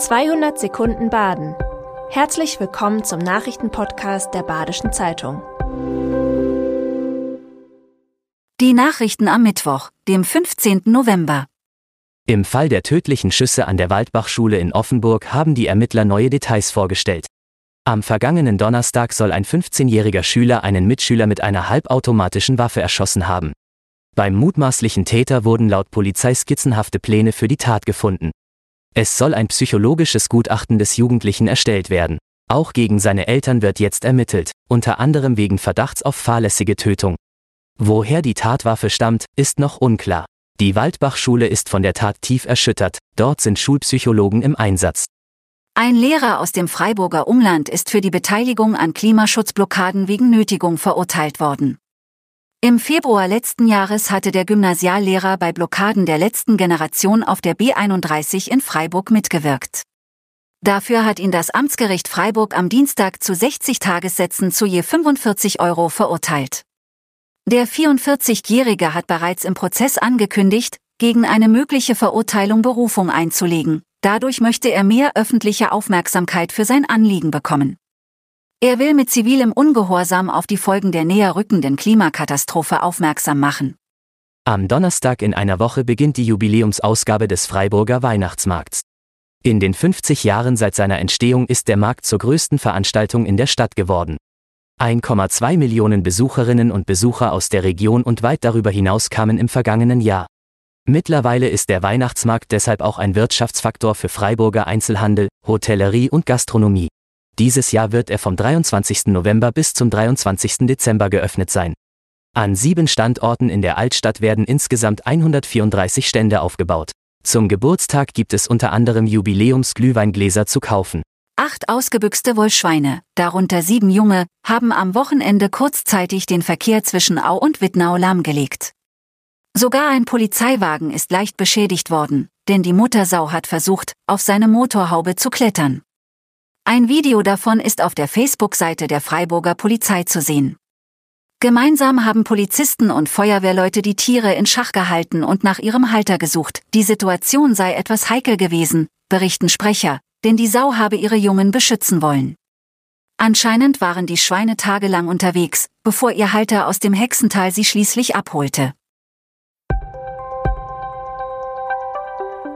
200 Sekunden Baden. Herzlich willkommen zum Nachrichtenpodcast der Badischen Zeitung. Die Nachrichten am Mittwoch, dem 15. November. Im Fall der tödlichen Schüsse an der Waldbachschule in Offenburg haben die Ermittler neue Details vorgestellt. Am vergangenen Donnerstag soll ein 15-jähriger Schüler einen Mitschüler mit einer halbautomatischen Waffe erschossen haben. Beim mutmaßlichen Täter wurden laut Polizei skizzenhafte Pläne für die Tat gefunden. Es soll ein psychologisches Gutachten des Jugendlichen erstellt werden. Auch gegen seine Eltern wird jetzt ermittelt, unter anderem wegen Verdachts auf fahrlässige Tötung. Woher die Tatwaffe stammt, ist noch unklar. Die Waldbachschule ist von der Tat tief erschüttert, dort sind Schulpsychologen im Einsatz. Ein Lehrer aus dem Freiburger Umland ist für die Beteiligung an Klimaschutzblockaden wegen Nötigung verurteilt worden. Im Februar letzten Jahres hatte der Gymnasiallehrer bei Blockaden der letzten Generation auf der B31 in Freiburg mitgewirkt. Dafür hat ihn das Amtsgericht Freiburg am Dienstag zu 60 Tagessätzen zu je 45 Euro verurteilt. Der 44-Jährige hat bereits im Prozess angekündigt, gegen eine mögliche Verurteilung Berufung einzulegen. Dadurch möchte er mehr öffentliche Aufmerksamkeit für sein Anliegen bekommen. Er will mit zivilem Ungehorsam auf die Folgen der näher rückenden Klimakatastrophe aufmerksam machen. Am Donnerstag in einer Woche beginnt die Jubiläumsausgabe des Freiburger Weihnachtsmarkts. In den 50 Jahren seit seiner Entstehung ist der Markt zur größten Veranstaltung in der Stadt geworden. 1,2 Millionen Besucherinnen und Besucher aus der Region und weit darüber hinaus kamen im vergangenen Jahr. Mittlerweile ist der Weihnachtsmarkt deshalb auch ein Wirtschaftsfaktor für Freiburger Einzelhandel, Hotellerie und Gastronomie. Dieses Jahr wird er vom 23. November bis zum 23. Dezember geöffnet sein. An sieben Standorten in der Altstadt werden insgesamt 134 Stände aufgebaut. Zum Geburtstag gibt es unter anderem Jubiläumsglühweingläser zu kaufen. Acht ausgebüxte Wollschweine, darunter sieben Junge, haben am Wochenende kurzzeitig den Verkehr zwischen Au und Wittnau lahmgelegt. Sogar ein Polizeiwagen ist leicht beschädigt worden, denn die Muttersau hat versucht, auf seine Motorhaube zu klettern. Ein Video davon ist auf der Facebook-Seite der Freiburger Polizei zu sehen. Gemeinsam haben Polizisten und Feuerwehrleute die Tiere in Schach gehalten und nach ihrem Halter gesucht. Die Situation sei etwas heikel gewesen, berichten Sprecher, denn die Sau habe ihre Jungen beschützen wollen. Anscheinend waren die Schweine tagelang unterwegs, bevor ihr Halter aus dem Hexental sie schließlich abholte.